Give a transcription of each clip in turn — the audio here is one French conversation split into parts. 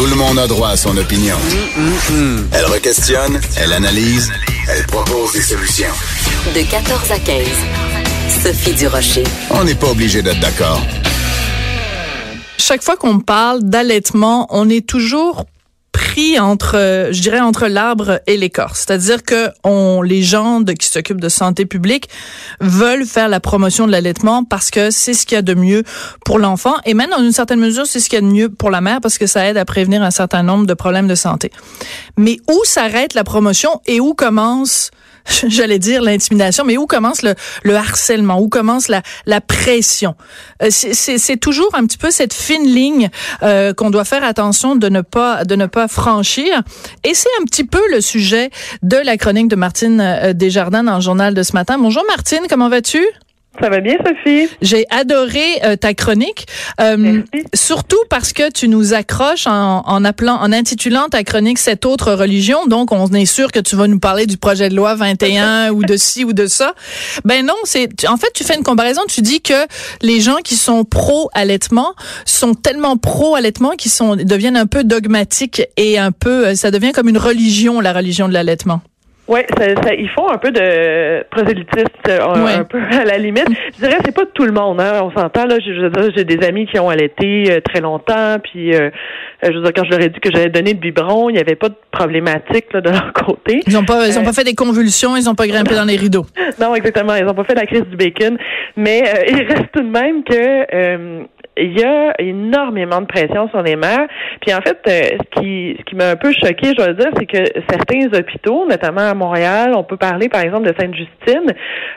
Tout le monde a droit à son opinion. Elle requestionne, elle analyse, elle propose des solutions. De 14 à 15. Sophie Durocher. On n'est pas obligé d'être d'accord. Chaque fois qu'on parle d'allaitement, on est toujours entre, euh, je dirais, entre l'arbre et l'écorce. C'est-à-dire que on, les gens qui s'occupent de santé publique veulent faire la promotion de l'allaitement parce que c'est ce qu'il y a de mieux pour l'enfant et même dans une certaine mesure, c'est ce qu'il y a de mieux pour la mère parce que ça aide à prévenir un certain nombre de problèmes de santé. Mais où s'arrête la promotion et où commence j'allais dire l'intimidation, mais où commence le, le, harcèlement, où commence la, la pression? Euh, c'est toujours un petit peu cette fine ligne euh, qu'on doit faire attention de ne pas de ne pas franchir. Et c'est un petit peu le sujet de la chronique de Martine euh, Desjardins dans le journal de ce matin. Bonjour Martine, comment vas-tu? Ça va bien, Sophie? J'ai adoré euh, ta chronique, euh, surtout parce que tu nous accroches en, en, appelant, en intitulant ta chronique cette autre religion. Donc, on est sûr que tu vas nous parler du projet de loi 21 ou de ci ou de ça. Ben non, c'est en fait tu fais une comparaison. Tu dis que les gens qui sont pro allaitement sont tellement pro allaitement qu'ils sont deviennent un peu dogmatiques et un peu, euh, ça devient comme une religion, la religion de l'allaitement. Oui, ça, ça, ils font un peu de prosélytisme, un, Ouais. un peu à la limite. Je dirais c'est pas tout le monde, hein. On s'entend là. Je, je veux dire, j'ai des amis qui ont allaité euh, très longtemps, puis euh, je veux dire, quand je leur ai dit que j'avais donné de biberon, il n'y avait pas de problématique là, de leur côté. Ils ont pas, ils ont Euh, pas fait des convulsions, ils ont pas grimpé dans les rideaux. Non, exactement. Ils n'ont pas fait la crise du bacon. Mais euh, il reste tout de même que euh, il y a énormément de pression sur les mères. Puis en fait, euh, ce qui, ce qui m'a un peu choqué, je dois dire, c'est que certains hôpitaux, notamment à Montréal, on peut parler par exemple de Sainte-Justine,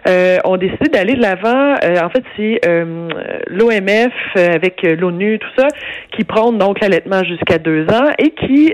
euh, ont décidé d'aller de l'avant. Euh, en fait, c'est euh, l'OMF euh, avec euh, l'ONU, tout ça, qui prône donc l'allaitement jusqu'à deux ans et qui,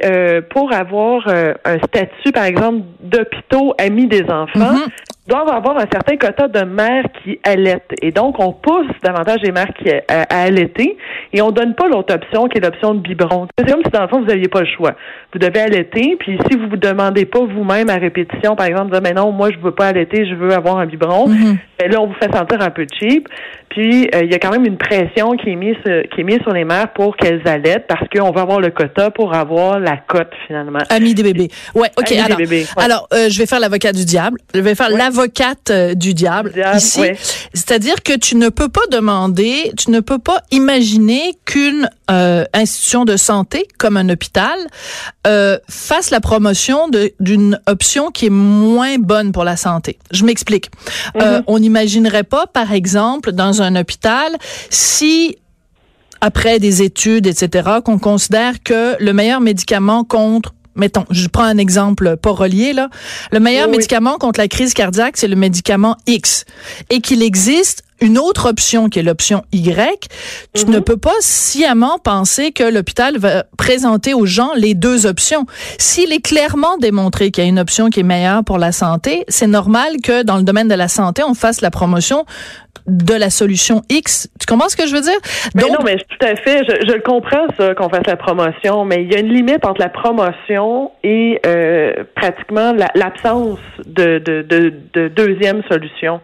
pour avoir un statut, par exemple, d'hôpitaux amis des enfants, Mhm. Doivent avoir un certain quota de mères qui allaitent. Et donc, on pousse davantage les mères qui, à, à allaiter et on donne pas l'autre option qui est l'option de biberon. C'est comme si, dans le fond, vous n'aviez pas le choix. Vous devez allaiter, puis si vous vous demandez pas vous-même à répétition, par exemple, dire, mais non, moi, je veux pas allaiter, je veux avoir un biberon, Mhm. ben là, on vous fait sentir un peu cheap. Puis, euh, il y a quand même une pression qui est mise, euh, qui est mise sur les mères pour qu'elles allaitent parce qu'on veut avoir le quota pour avoir la cote, finalement. Amis des bébés. Ouais, OK. Amis des alors, bébés, ouais. alors euh, je vais faire l'avocat du diable. Je vais faire Ouais. l'avocate euh, du diable, diable, ici. ouais. C'est-à-dire que tu ne peux pas demander, tu ne peux pas imaginer qu'une euh, institution de santé comme un hôpital euh, fasse la promotion d'une option qui est moins bonne pour la santé. Je m'explique. Euh, Mhm. on n'imaginerait pas, par exemple, dans un hôpital, si après des études, etc., qu'on considère que le meilleur médicament contre Mettons, je prends un exemple pas relié là. Le meilleur Oui, oui. médicament contre la crise cardiaque, c'est le médicament X, et qu'il existe une autre option qui est l'option Y. Tu Mhm. ne peux pas sciemment penser que l'hôpital va présenter aux gens les deux options. S'il est clairement démontré qu'il y a une option qui est meilleure pour la santé, c'est normal que dans le domaine de la santé, on fasse la promotion de la solution X. Tu comprends ce que je veux dire? Mais non, mais tout à fait, je, je le comprends ça qu'on fasse la promotion, mais il y a une limite entre la promotion et euh, pratiquement la- l'absence de, de, de, de deuxième solution.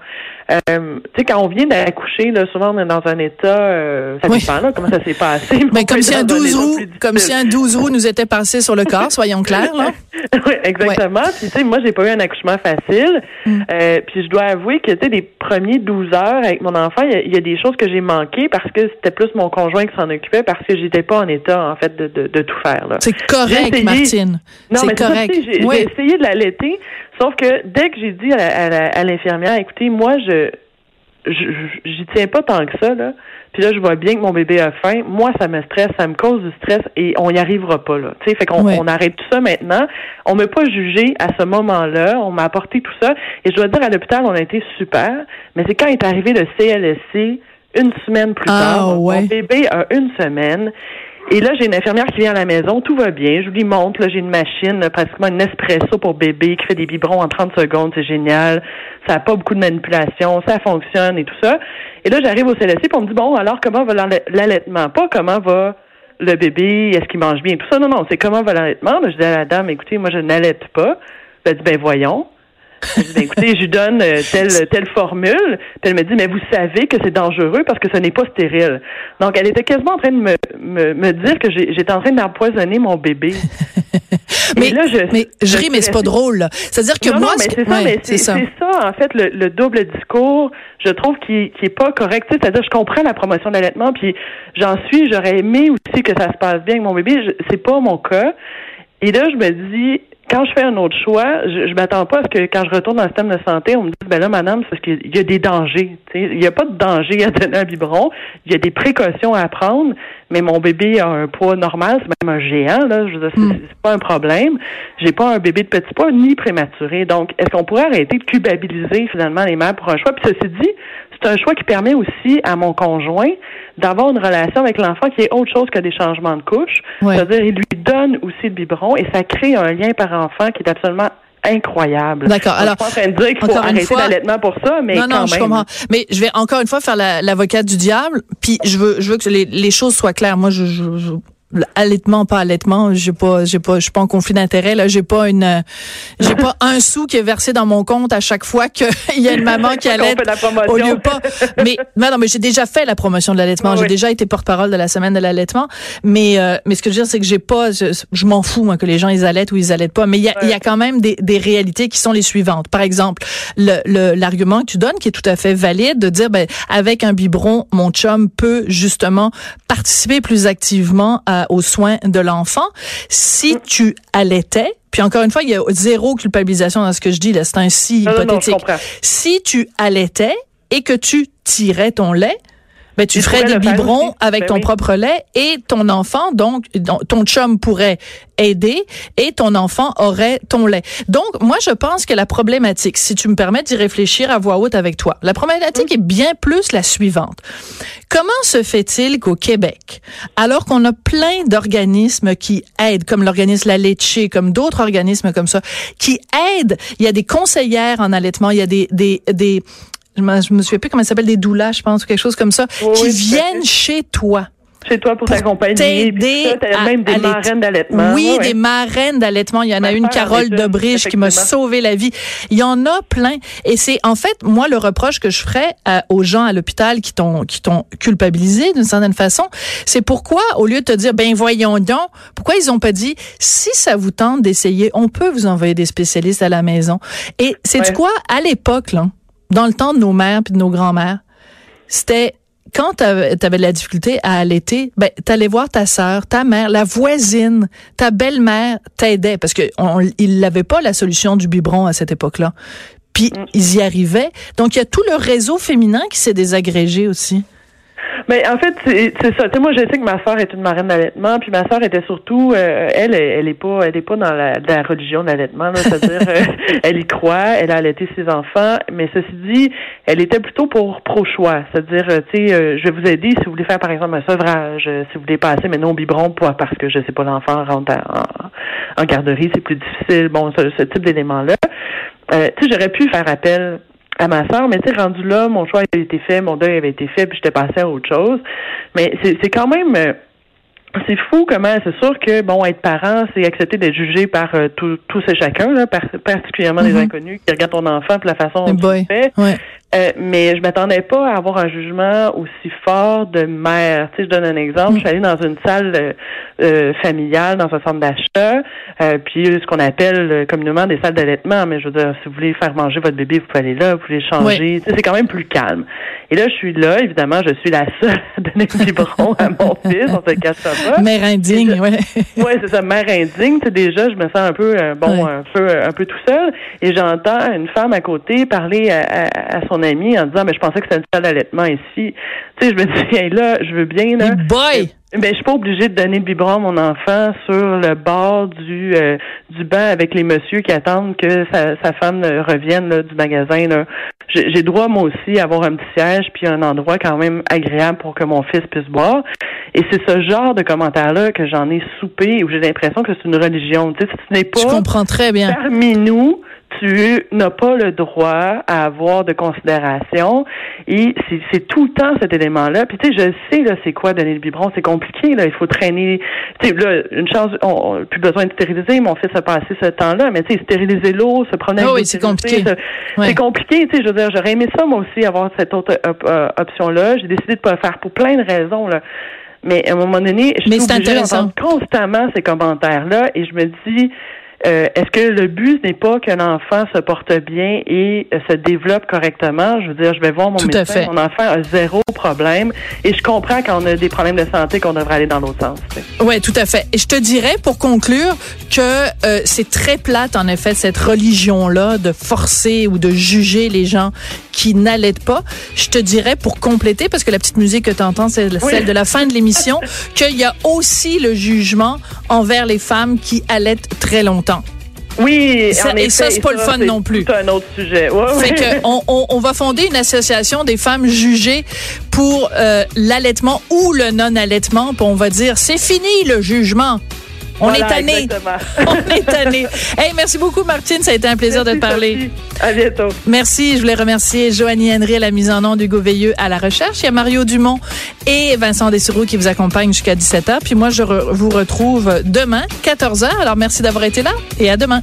Euh, tu sais, quand on vient d'accoucher, là, souvent on est dans un état, euh, ça Oui. dépend là, comment ça s'est passé? Mais comme si un dans 12 état roues, comme si un 12 roues nous était passé sur le corps, soyons clairs, là. oui, exactement. Puis tu sais, moi, j'ai pas eu un accouchement facile. Mm. Euh, puis je dois avouer que tu sais, les premiers 12 heures avec mon enfant, il y a- il y, a des choses que j'ai manquées parce que c'était plus mon conjoint qui s'en occupait parce que j'étais pas en état en fait de, de, de tout faire. Là. C'est correct, essayé. Martine. Non, C'est correct. J'ai Oui. j'ai essayé de l'allaiter, sauf que dès que j'ai dit à, l'infirmière, écoutez, moi, je j'y tiens pas tant que ça, là. Puis là, je vois bien que mon bébé a faim. Moi, ça me stresse, ça me cause du stress et on n'y arrivera pas, là. Tu sais, fait qu'on Ouais. on arrête tout ça maintenant. On m'a pas jugé à ce moment-là. On m'a apporté tout ça. Et je dois dire, à l'hôpital, on a été super. Mais c'est quand est arrivé le CLSC, une semaine plus Ah, tard. ouais. Mon bébé a une semaine. Et là, j'ai une infirmière qui vient à la maison, tout va bien, je lui montre, là, j'ai une machine, pratiquement une espresso pour bébé qui fait des biberons en 30 secondes, c'est génial. Ça n'a pas beaucoup de manipulation, ça fonctionne et tout ça. Et là, j'arrive au puis on me dit, bon, alors comment va l'allaitement? Pas comment va le bébé, est-ce qu'il mange bien, tout ça. Non, non, c'est comment va l'allaitement? Je dis à la dame, écoutez, moi, je n'allaite pas. Elle dit, ben voyons. Je dis, ben, écoutez, je lui donne euh, telle, telle formule. Puis elle me dit, mais vous savez que c'est dangereux parce que ce n'est pas stérile. Donc, elle était quasiment en train de me, me, me dire que j'étais en train d'empoisonner mon bébé. mais, là, je, mais je, ris, mais c'est pas drôle. C'est-à-dire que moi, mais c'est ça, mais c'est ça. ça. en fait, le, le double discours, je trouve qu'il qui est pas correct. C'est-à-dire, je comprends la promotion d'allaitement, puis j'en suis, j'aurais aimé aussi que ça se passe bien avec mon bébé. C'est pas mon cas. Et là, je me dis, quand je fais un autre choix, je, je m'attends pas à ce que quand je retourne dans le système de santé, on me dise ben là, madame, c'est parce qu'il y a des dangers. Il n'y a pas de danger à donner un biberon. Il y a des précautions à prendre, mais mon bébé a un poids normal, c'est même un géant, là. Je veux dire, c'est, hmm. pas un problème. J'ai pas un bébé de petit poids ni prématuré. Donc, est-ce qu'on pourrait arrêter de culpabiliser finalement les mères pour un choix? Puis ceci dit, c'est un choix qui permet aussi à mon conjoint d'avoir une relation avec l'enfant qui est autre chose que des changements de couche. C'est-à-dire, il lui donne aussi le biberon et ça crée un lien par enfant qui est absolument incroyable. D'accord. Alors, je suis pas en train de dire qu'il faut arrêter l'allaitement pour ça, mais non, non, je comprends. Mais je vais encore une fois faire l'avocate du diable, puis je veux, je veux que les, les choses soient claires. Moi, je, je, je allaitement pas allaitement j'ai pas j'ai pas je suis pas en conflit d'intérêt là. J'ai pas une j'ai pas un sou qui est versé dans mon compte à chaque fois qu'il y a une maman qui allait au lieu pas. Mais non mais j'ai déjà fait la promotion de l'allaitement. J'ai déjà été porte-parole de la semaine de l'allaitement. Mais euh, mais ce que je veux dire c'est que j'ai pas je, m'en fous moi que les gens ils allaitent ou ils allaitent pas. Mais il y a, y a quand même des, des réalités qui sont les suivantes. Par exemple le l'argument que tu donnes qui est tout à fait valide de dire ben avec un biberon mon chum peut justement participer plus activement à aux soins de l'enfant. Si mm. tu allaitais, puis encore une fois, il y a zéro culpabilisation dans ce que je dis, là, c'est un si hypothétique. si tu allaitais et que tu tirais ton lait, ben, tu ferais des biberons avec ben ton propre lait et ton enfant, donc ton chum pourrait aider et ton enfant aurait ton lait. Donc, moi, je pense que la problématique, si tu me permets d'y réfléchir à voix haute avec toi, la problématique est bien plus la suivante. Comment se fait-il qu'au Québec, alors qu'on a plein d'organismes qui aident, comme l'organisme La Leche, comme d'autres organismes comme ça, qui aident, il y a des conseillères en allaitement, il y a des, des, des je me, je me souviens plus comment ça s'appelle, des doulas, je pense, ou quelque chose comme ça, qui viennent chez toi chez toi pour, t'accompagner. T'aider même des marraines d'allaitement. Oui, des marraines d'allaitement. Il y en a une, Carole Dobrige, qui m'a sauvé la vie. Il y en a plein. Et c'est en fait moi le reproche que je ferais euh, aux gens à l'hôpital qui t'ont qui t'ont culpabilisé d'une certaine façon, c'est pourquoi au lieu de te dire ben voyons donc, pourquoi ils ont pas dit si ça vous tente d'essayer, on peut vous envoyer des spécialistes à la maison. Et c'est du quoi à l'époque là dans le temps de nos mères puis de nos grands-mères, c'était quand tu avais, de la difficulté à allaiter, ben t'allais voir ta sœur, ta mère, la voisine, ta belle-mère t'aidait parce que on, ils n'avaient pas la solution du biberon à cette époque-là. Puis mm. ils y arrivaient. Donc il y a tout le réseau féminin qui s'est désagrégé aussi. Mais en fait, c'est ça. Tu sais, moi, je sais que ma sœur est une marraine d'allaitement, puis ma sœur était surtout, euh, elle, elle est pas, elle est pas dans la, la religion d'allaitement, c'est-à-dire, euh, elle y croit, elle a allaité ses enfants, mais ceci dit, elle était plutôt pour pro-choix, c'est-à-dire, euh, tu sais, je vais vous aider si vous voulez faire, par exemple, un sevrage, si vous voulez passer maintenant au biberon, parce que je sais pas, l'enfant rentre en, garderie, c'est plus difficile, bon, ce, ce type d'éléments-là. tu sais, j'aurais pu faire appel à ma soeur, mais tu sais, rendu là, mon choix avait été fait, mon deuil avait été fait, puis j'étais passée à autre chose. Mais c'est quand même euh, c'est fou comment c'est sûr que bon être parent c'est accepter d'être jugé par euh, tous et chacun là, particulièrement les mm-hmm. inconnus qui regardent ton enfant puis la façon dont tu le fais euh, mais je m'attendais pas à avoir un jugement aussi fort de mère. Tu sais, je donne un exemple. Je suis allée dans une salle euh, euh, familiale, dans un centre d'achat, puis ce qu'on appelle communément des salles d'allaitement. Mais je veux dire, si vous voulez faire manger votre bébé, vous pouvez aller là, vous pouvez changer. Tu sais, c'est quand même plus calme. Et là, je suis là. Évidemment, je suis la seule à donner le biberon à mon fils. On se cache pas. Mère indigne, ouais. ouais, c'est ça, mère indigne. Tu sais, déjà, je me sens un peu, bon, un peu, un peu tout seul. Et j'entends une femme à côté parler à, à, à son en disant mais je pensais que c'était une salle d'allaitement ici. Tu sais, je me dis là, je veux bien là. boy! Ben, je suis pas obligée de donner le biberon à mon enfant sur le bord du euh, du banc avec les messieurs qui attendent que sa, sa femme revienne du magasin. Là. J'ai droit moi aussi à avoir un petit siège puis un endroit quand même agréable pour que mon fils puisse boire. Et c'est ce genre de commentaires-là que j'en ai soupé où j'ai l'impression que c'est une religion. Tu sais, ce n'est pas Je comprends très bien. parmi nous tu n'as pas le droit à avoir de considération. Et c'est tout le temps cet élément-là. Puis tu sais, je sais là, c'est quoi donner le biberon, c'est compliqué là. Il faut traîner. Tu sais, là, une chance, on n'a plus besoin de stériliser. Mon fils a passé ce temps-là, mais tu sais, stériliser l'eau, se promener. Oh oui, c'est compliqué. C'est compliqué. Tu sais, je veux dire, j'aurais aimé ça moi aussi avoir cette autre euh, option-là. J'ai décidé de pas le faire pour plein de raisons là. Mais à un moment donné, je suis obligée d'entendre constamment ces commentaires-là et je me dis, euh, est-ce que le but n'est pas qu'un enfant se porte bien et euh, se développe correctement? Je veux dire, je vais voir mon médecin, mon enfant a zéro problème et je comprends qu'on a des problèmes de santé qu'on devrait aller dans l'autre sens. Oui, tout à fait. Et je te dirais, pour conclure, que euh, c'est très plate, en effet, cette religion-là de forcer ou de juger les gens qui n'allaitent pas. Je te dirais, pour compléter, parce que la petite musique que tu entends, c'est celle de la fin de l'émission, qu'il y a aussi le jugement envers les femmes qui allaitent très longtemps. Oui, et ça, c'est pas le fun non plus. C'est un autre sujet. Ouais, que on, on, va fonder une association des femmes jugées pour euh, l'allaitement ou le non-allaitement, puis on va dire c'est fini le jugement. On est tanné. On est tanné. Hey, merci beaucoup, Martine. Ça a été un plaisir de te parler. À bientôt. Merci. Je voulais remercier Joanie Henry à la mise en nom d'Hugo Veilleux à la recherche. Il y a Mario Dumont et Vincent Dessureau qui vous accompagnent jusqu'à 17h. Puis moi, je vous retrouve demain, 14h. Alors, merci d'avoir été là et à demain.